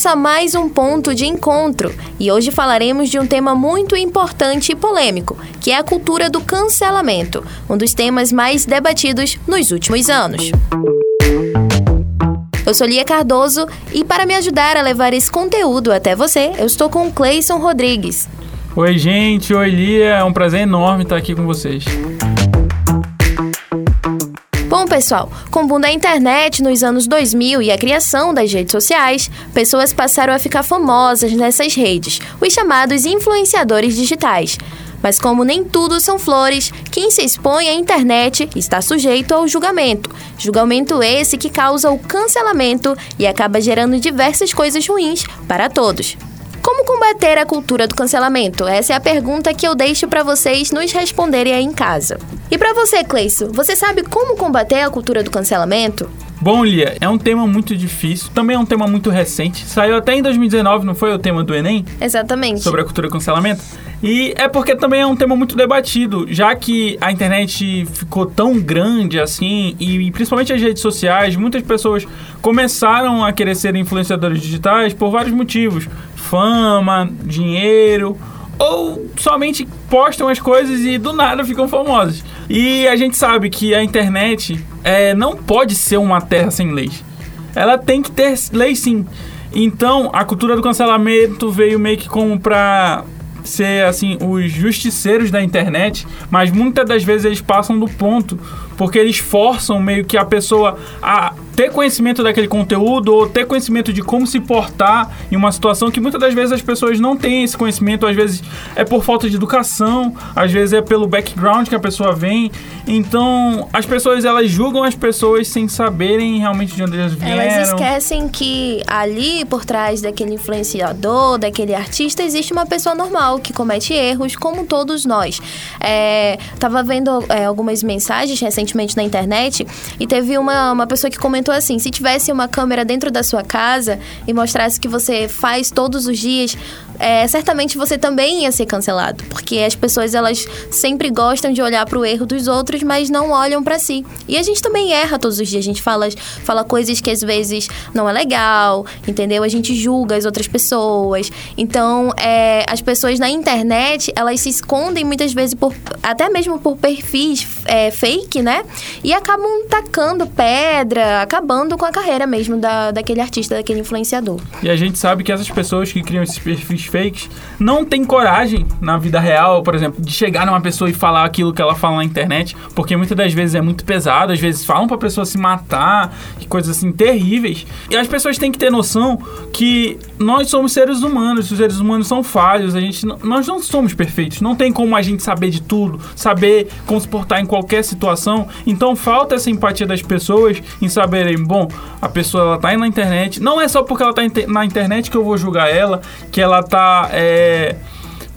começa mais um ponto de encontro e hoje falaremos de um tema muito importante e polêmico, que é a cultura do cancelamento, um dos temas mais debatidos nos últimos anos. Eu sou Lia Cardoso e para me ajudar a levar esse conteúdo até você, eu estou com o Cleison Rodrigues. Oi, gente. Oi, Lia. É um prazer enorme estar aqui com vocês. Bom, pessoal, com o boom da internet nos anos 2000 e a criação das redes sociais, pessoas passaram a ficar famosas nessas redes, os chamados influenciadores digitais. Mas como nem tudo são flores, quem se expõe à internet está sujeito ao julgamento. Julgamento esse que causa o cancelamento e acaba gerando diversas coisas ruins para todos. Como combater a cultura do cancelamento? Essa é a pergunta que eu deixo para vocês nos responderem aí em casa. E para você, Cleison, você sabe como combater a cultura do cancelamento? Bom, Lia, é um tema muito difícil, também é um tema muito recente. Saiu até em 2019, não foi o tema do Enem? Exatamente. Sobre a cultura do cancelamento. E é porque também é um tema muito debatido, já que a internet ficou tão grande assim, e principalmente as redes sociais, muitas pessoas começaram a querer ser influenciadores digitais por vários motivos: fama, dinheiro, ou somente postam as coisas e do nada ficam famosos. E a gente sabe que a internet é, não pode ser uma terra sem leis. Ela tem que ter lei sim. Então, a cultura do cancelamento veio meio que como pra ser assim os justiceiros da internet, mas muitas das vezes eles passam do ponto, porque eles forçam meio que a pessoa a ter conhecimento daquele conteúdo ou ter conhecimento de como se portar em uma situação que muitas das vezes as pessoas não têm esse conhecimento, às vezes é por falta de educação, às vezes é pelo background que a pessoa vem. Então, as pessoas elas julgam as pessoas sem saberem realmente de onde elas vieram. Elas esquecem que ali por trás daquele influenciador, daquele artista, existe uma pessoa normal que comete erros, como todos nós. É, tava vendo é, algumas mensagens recentemente na internet e teve uma, uma pessoa que comentou comentou assim: se tivesse uma câmera dentro da sua casa e mostrasse que você faz todos os dias, é, certamente você também ia ser cancelado, porque as pessoas elas sempre gostam de olhar para o erro dos outros, mas não olham para si. E a gente também erra todos os dias. A gente fala, fala coisas que às vezes não é legal, entendeu? A gente julga as outras pessoas. Então, é, as pessoas na internet elas se escondem muitas vezes por até mesmo por perfis é, fake, né? E acabam tacando pedra, acabando com a carreira mesmo da, daquele artista, daquele influenciador. E a gente sabe que essas pessoas que criam esses perfis fakes não têm coragem na vida real, por exemplo, de chegar numa pessoa e falar aquilo que ela fala na internet, porque muitas das vezes é muito pesado, às vezes falam pra pessoa se matar, coisas assim terríveis. E as pessoas têm que ter noção que nós somos seres humanos, os seres humanos são falhos, a gente nós não somos perfeitos, não tem como a gente saber de tudo, saber como se portar em qualquer situação. Então falta essa empatia das pessoas em saber saberem, bom, a pessoa ela tá aí na internet, não é só porque ela tá na internet que eu vou julgar ela, que ela tá é,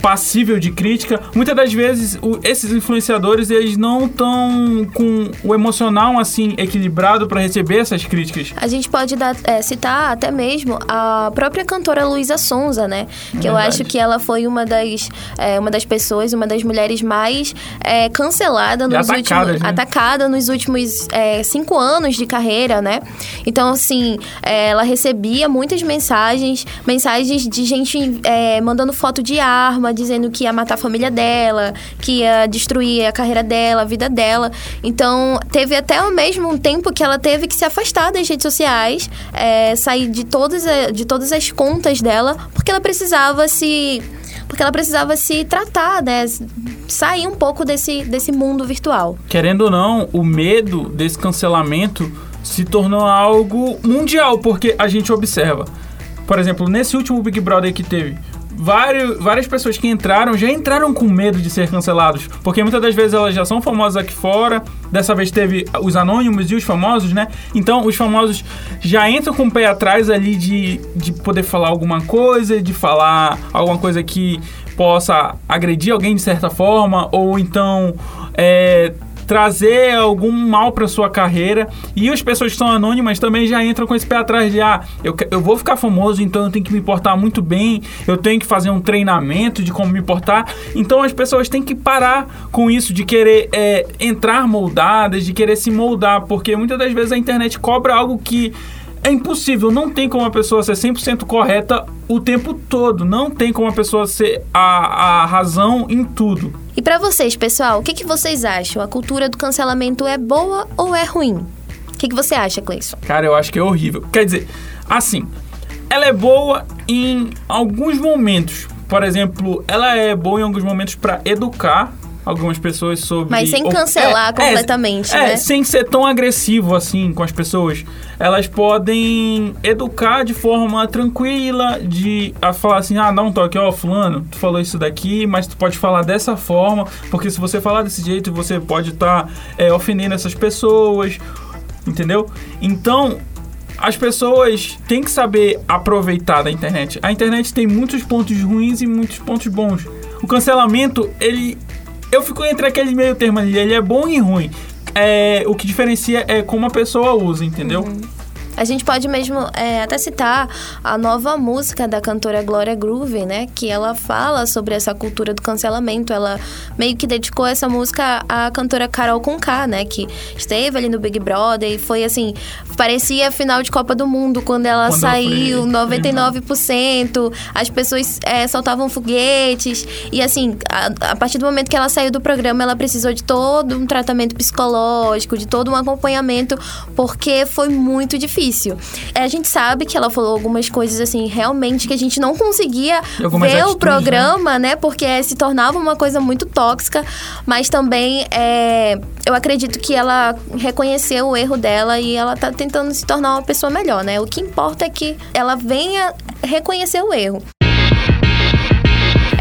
passível de crítica. Muitas das vezes, o, esses influenciadores, eles não estão com o emocional, assim, equilibrado para receber essas críticas. A gente pode dar, é, citar até mesmo a própria cantora Luísa Sonza, né? Que é eu acho que ela foi uma das, é, uma das pessoas, uma das mulheres mais é, cancelada nos últimos... Né? Atacada nos últimos é, cinco anos de carreira, né? Então, assim, é, ela recebia muitas mensagens, mensagens de gente é, mandando foto de arma, dizendo que ia matar a família dela, que ia destruir a carreira dela, a vida dela. Então, teve até o mesmo tempo que ela teve que se afastar das redes sociais, é, sair de todas, de todas as contas dela, porque ela precisava se porque ela precisava se tratar, né? Sair um pouco desse, desse mundo virtual. Querendo ou não, o medo desse cancelamento se tornou algo mundial, porque a gente observa. Por exemplo, nesse último Big Brother que teve, vários, várias pessoas que entraram já entraram com medo de ser cancelados, porque muitas das vezes elas já são famosas aqui fora. Dessa vez teve os anônimos e os famosos, né? Então os famosos já entram com o pé atrás ali de, de poder falar alguma coisa, de falar alguma coisa que possa agredir alguém de certa forma, ou então é, trazer algum mal para sua carreira. E as pessoas que são anônimas também já entram com esse pé atrás de ah, eu, eu vou ficar famoso, então eu tenho que me portar muito bem, eu tenho que fazer um treinamento de como me portar. Então as pessoas têm que parar com isso de querer é, entrar moldadas, de querer se moldar, porque muitas das vezes a internet cobra algo que é impossível, não tem como a pessoa ser 100% correta o tempo todo. Não tem como a pessoa ser a, a razão em tudo. E para vocês, pessoal, o que, que vocês acham? A cultura do cancelamento é boa ou é ruim? O que, que você acha, Cleison? Cara, eu acho que é horrível. Quer dizer, assim, ela é boa em alguns momentos. Por exemplo, ela é boa em alguns momentos para educar algumas pessoas sobre. Mas sem cancelar é, completamente, é, né? É, sem ser tão agressivo assim com as pessoas. Elas podem educar de forma tranquila, de a falar assim, ah, dá um toque, ó, fulano, tu falou isso daqui, mas tu pode falar dessa forma, porque se você falar desse jeito, você pode estar tá, é, ofendendo essas pessoas, entendeu? Então, as pessoas têm que saber aproveitar da internet. A internet tem muitos pontos ruins e muitos pontos bons. O cancelamento, ele eu fico entre aquele meio termo ali, ele é bom e ruim. É, o que diferencia é como a pessoa usa, entendeu? Uhum. A gente pode mesmo é, até citar a nova música da cantora Gloria Groove, né? Que ela fala sobre essa cultura do cancelamento. Ela meio que dedicou essa música à cantora Carol Conká, né? Que esteve ali no Big Brother e foi assim... Parecia final de Copa do Mundo quando ela quando saiu, 99%. As pessoas é, soltavam foguetes. E assim, a, a partir do momento que ela saiu do programa, ela precisou de todo um tratamento psicológico, de todo um acompanhamento, porque foi muito difícil difícil. É, a gente sabe que ela falou algumas coisas assim, realmente que a gente não conseguia ver atitudes, o né? programa, né? né? Porque se tornava uma coisa muito tóxica, mas também é, eu acredito que ela reconheceu o erro dela e ela tá tentando se tornar uma pessoa melhor, né? O que importa é que ela venha reconhecer o erro.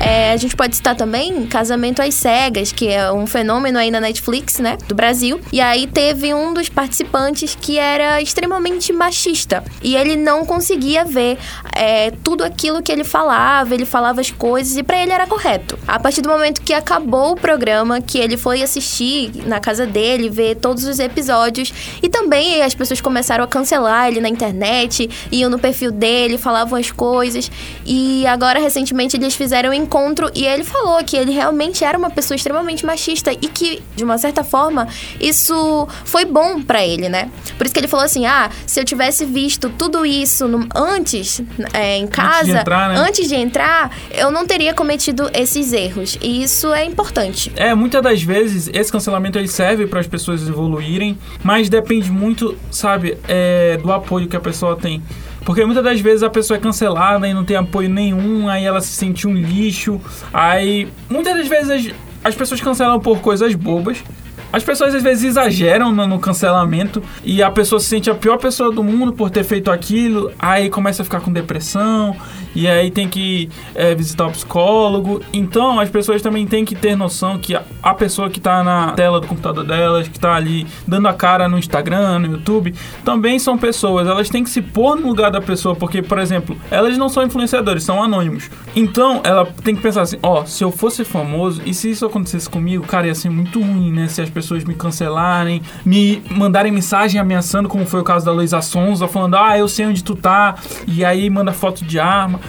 É, a gente pode citar também Casamento às Cegas, que é um fenômeno aí na Netflix, né? Do Brasil. E aí teve um dos participantes que era extremamente machista. E ele não conseguia ver é, tudo aquilo que ele falava, ele falava as coisas, e para ele era correto. A partir do momento que acabou o programa, que ele foi assistir na casa dele, ver todos os episódios, e também as pessoas começaram a cancelar ele na internet, iam no perfil dele, falavam as coisas. E agora, recentemente, eles fizeram encontro e ele falou que ele realmente era uma pessoa extremamente machista e que, de uma certa forma, isso foi bom para ele, né? Por isso que ele falou assim: ah, se eu tivesse visto tudo isso no, antes, é, em casa, antes de, entrar, né? antes de entrar, eu não teria cometido esses erros. E isso é importante. É, muitas das vezes esse cancelamento ele serve para as pessoas evoluírem, mas depende muito, sabe, é, do apoio que a pessoa tem. Porque muitas das vezes a pessoa é cancelada e não tem apoio nenhum, aí ela se sente um lixo. Aí muitas das vezes as, as pessoas cancelam por coisas bobas. As pessoas às vezes exageram no, no, cancelamento e a pessoa se sente a pior pessoa do mundo por ter feito aquilo, aí começa a ficar com depressão e aí tem que é, visitar o psicólogo. Então as pessoas também têm que ter noção que a, a pessoa que está na tela do computador delas, que está ali dando a cara no Instagram, no YouTube, também são pessoas. Elas têm que se pôr no lugar da pessoa, porque, por exemplo, elas não são influenciadores, são anônimos. Então ela tem que pensar assim: ó, oh, se eu fosse famoso e se isso acontecesse comigo, cara, ia ser muito ruim, né? Se as pessoas pessoas me cancelarem, me mandarem mensagem ameaçando, como foi o caso da Luísa Sonza, falando, ah, eu sei onde tu tá, e aí manda foto de arma.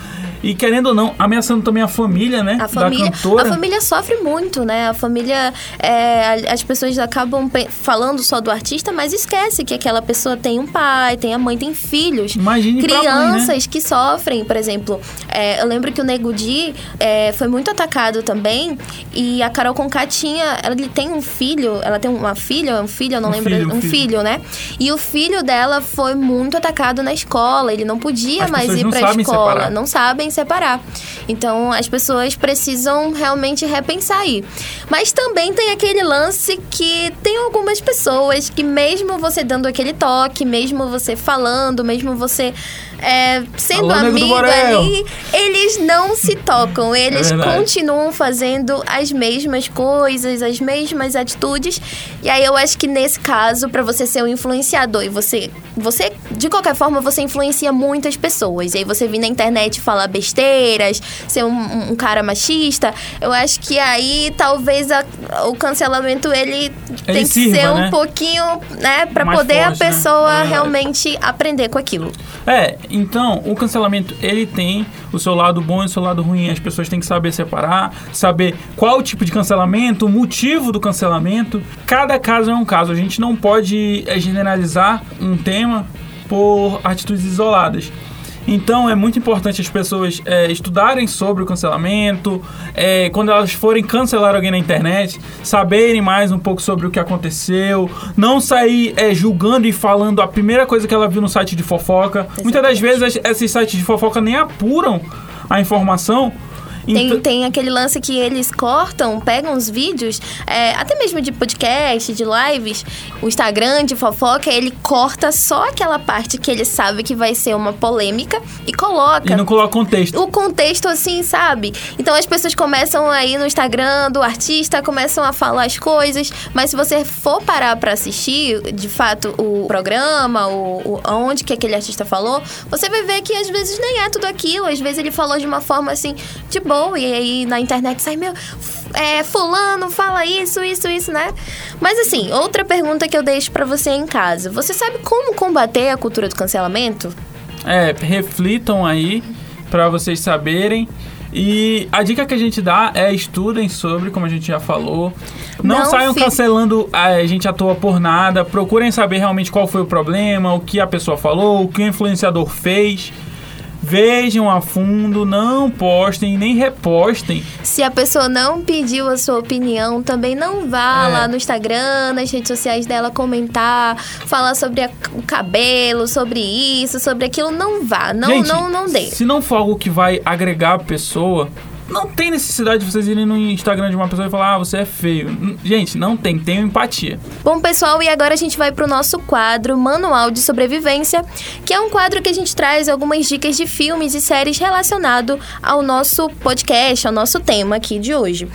E querendo ou não, ameaçando também a família, né? A família, da cantora. A família sofre muito, né? A família. É, as pessoas acabam falando só do artista, mas esquece que aquela pessoa tem um pai, tem a mãe, tem filhos. Imagine Crianças mãe, né? que sofrem, por exemplo. É, eu lembro que o Nego Di é, foi muito atacado também. E a Carol Conká tinha. Ela tem um filho, ela tem uma filha, um filho, eu não um lembro. Filho, um, um filho. filho. né? E o filho dela foi muito atacado na escola. Ele não podia as mais ir pra escola. Separar. Não sabem separar. Então as pessoas precisam realmente repensar aí. Mas também tem aquele lance que tem algumas pessoas que, mesmo você dando aquele toque, mesmo você falando, mesmo você é, sendo Alô, amigo ali, eles não se tocam. Eles é continuam fazendo as mesmas coisas, as mesmas atitudes. E aí eu acho que nesse caso, para você ser um influenciador e você, você, de qualquer forma, você influencia muitas pessoas. E aí você vir na internet falar besteiras, ser um, um cara machista, eu acho que aí talvez a, o cancelamento ele, ele tem que sirva, ser um né? pouquinho, né, para poder forte, a né? pessoa né? realmente aprender com aquilo. É, então, o cancelamento, ele tem o seu lado bom e o seu lado ruim. As pessoas têm que saber separar, saber qual o tipo de cancelamento, o motivo do cancelamento. Cada caso é um caso. A gente não pode eh, generalizar um tema por atitudes isoladas. Então é muito importante as pessoas é, estudarem sobre o cancelamento, é, quando elas forem cancelar alguém na internet, saberem mais um pouco sobre o que aconteceu, não sair é, julgando e falando a primeira coisa que ela viu no site de fofoca. Exatamente. Muitas das vezes esses sites de fofoca nem apuram a informação tem, então... tem aquele lance que eles cortam, pegam os vídeos, é, até mesmo de podcast, de lives, o Instagram de fofoca, ele corta só aquela parte que ele sabe que vai ser uma polêmica e coloca. E não coloca contexto. O contexto, assim, sabe? Então as pessoas começam aí no Instagram do artista, começam a falar as coisas, mas se você for parar para assistir, de fato, o programa, o, o, onde que aquele artista falou, você vai ver que às vezes nem é tudo aquilo, às vezes ele falou de uma forma assim, de boa, e aí na internet sai, meu, é, fulano fala isso, isso, isso, né? Mas assim, outra pergunta que eu deixo para você em casa. Você sabe como combater a cultura do cancelamento? É, reflitam aí para vocês saberem. E a dica que a gente dá é estudem sobre, como a gente já falou. Não, Não saiam cancelando a gente à toa por nada. Procurem saber realmente qual foi o problema, o que a pessoa falou, o que o influenciador fez. Vejam a fundo, não postem nem repostem. Se a pessoa não pediu a sua opinião, também não vá é. lá no Instagram, nas redes sociais dela comentar, falar sobre a, o cabelo, sobre isso, sobre aquilo. Não vá, não, Gente, não, não dê. Se não for algo que vai agregar a pessoa, não tem necessidade de vocês irem no Instagram de uma pessoa e falar, ah, você é feio. Gente, não tem, tenham empatia. Bom, pessoal, e agora a gente vai pro nosso quadro Manual de Sobrevivência, que é um quadro que a gente traz algumas dicas de filmes e séries relacionado ao nosso podcast, ao nosso tema aqui de hoje.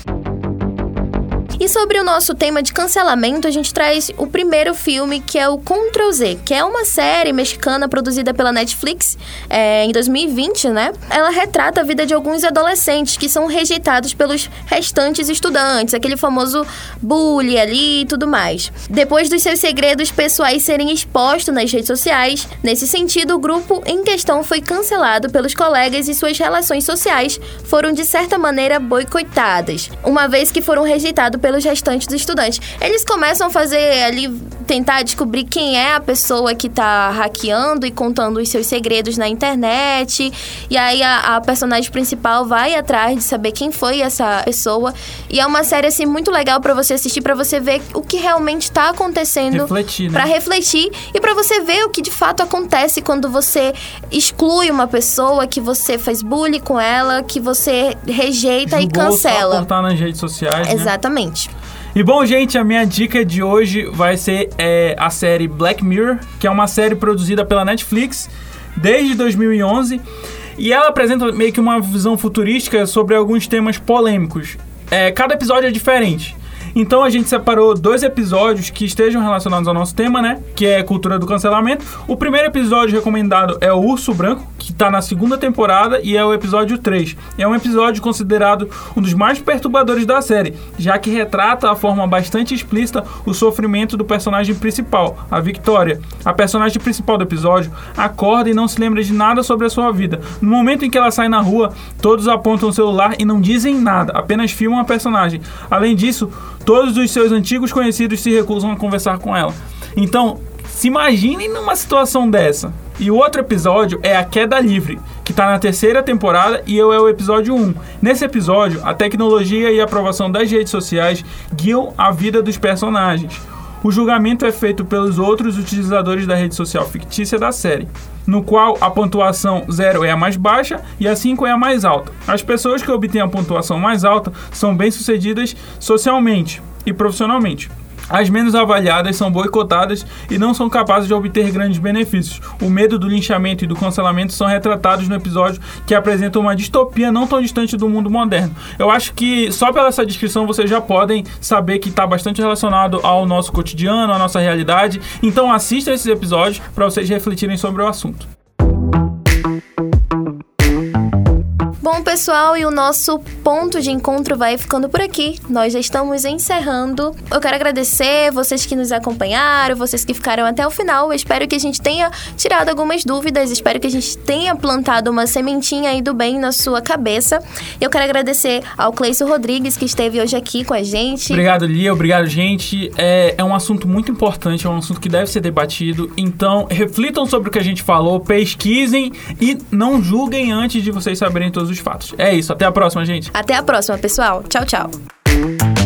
E sobre o nosso tema de cancelamento, a gente traz o primeiro filme, que é o Ctrl Z, que é uma série mexicana produzida pela Netflix é, em 2020, né? Ela retrata a vida de alguns adolescentes que são rejeitados pelos restantes estudantes, aquele famoso bullying ali e tudo mais. Depois dos seus segredos pessoais serem expostos nas redes sociais, nesse sentido, o grupo em questão foi cancelado pelos colegas e suas relações sociais foram de certa maneira boicotadas, uma vez que foram rejeitados pelos restantes estudantes. Eles começam a fazer ali, tentar descobrir quem é a pessoa que tá hackeando e contando os seus segredos na internet. E aí a, a personagem principal vai atrás de saber quem foi essa pessoa. E é uma série, assim, muito legal para você assistir, para você ver o que realmente tá acontecendo. Refletir, né? Pra refletir e para você ver o que de fato acontece quando você exclui uma pessoa, que você faz bullying com ela, que você rejeita e cancela. Só nas redes sociais. Né? Exatamente. Né? E bom, gente, a minha dica de hoje vai ser é, a série Black Mirror, que é uma série produzida pela Netflix desde 2011. E ela apresenta meio que uma visão futurística sobre alguns temas polêmicos. É, cada episódio é diferente. Então a gente separou dois episódios que estejam relacionados ao nosso tema, né? Que é cultura do cancelamento. O primeiro episódio recomendado é o Urso Branco, que tá na segunda temporada e é o episódio 3. É um episódio considerado um dos mais perturbadores da série, já que retrata a forma bastante explícita o sofrimento do personagem principal, a Victoria. A personagem principal do episódio acorda e não se lembra de nada sobre a sua vida. No momento em que ela sai na rua, todos apontam o celular e não dizem nada, apenas filmam a personagem. Além disso, todos os seus antigos conhecidos se recusam a conversar com ela. Então, se imaginem numa situação dessa. E o outro episódio é A Queda Livre, que está na terceira temporada e eu é o episódio 1. Nesse episódio, a tecnologia e a aprovação das redes sociais guiam a vida dos personagens. O julgamento é feito pelos outros utilizadores da rede social fictícia da série, no qual a pontuação 0 é a mais baixa e a 5 é a mais alta. As pessoas que obtêm a pontuação mais alta são bem-sucedidas socialmente e profissionalmente. As menos avaliadas são boicotadas e não são capazes de obter grandes benefícios. O medo do linchamento e do cancelamento são retratados no episódio que apresenta uma distopia não tão distante do mundo moderno. Eu acho que só pela essa descrição vocês já podem saber que está bastante relacionado ao nosso cotidiano, à nossa realidade. Então assista esses episódios para vocês refletirem sobre o assunto. Bom, pessoal, e o nosso ponto de encontro vai ficando por aqui. Nós já estamos encerrando. Eu quero agradecer vocês que nos acompanharam, vocês que ficaram até o final. Eu espero que a gente tenha tirado algumas dúvidas, espero que a gente tenha plantado uma sementinha aí do bem na sua cabeça. Eu quero agradecer ao Cleison Rodrigues, que esteve hoje aqui com a gente. Obrigado, Lia. Obrigado, gente. É, é um assunto muito importante, é um assunto que deve ser debatido. Então, reflitam sobre o que a gente falou, pesquisem e não julguem antes de vocês saberem todos os fatos. É isso, até a próxima, gente. Até a próxima, pessoal. Tchau, tchau.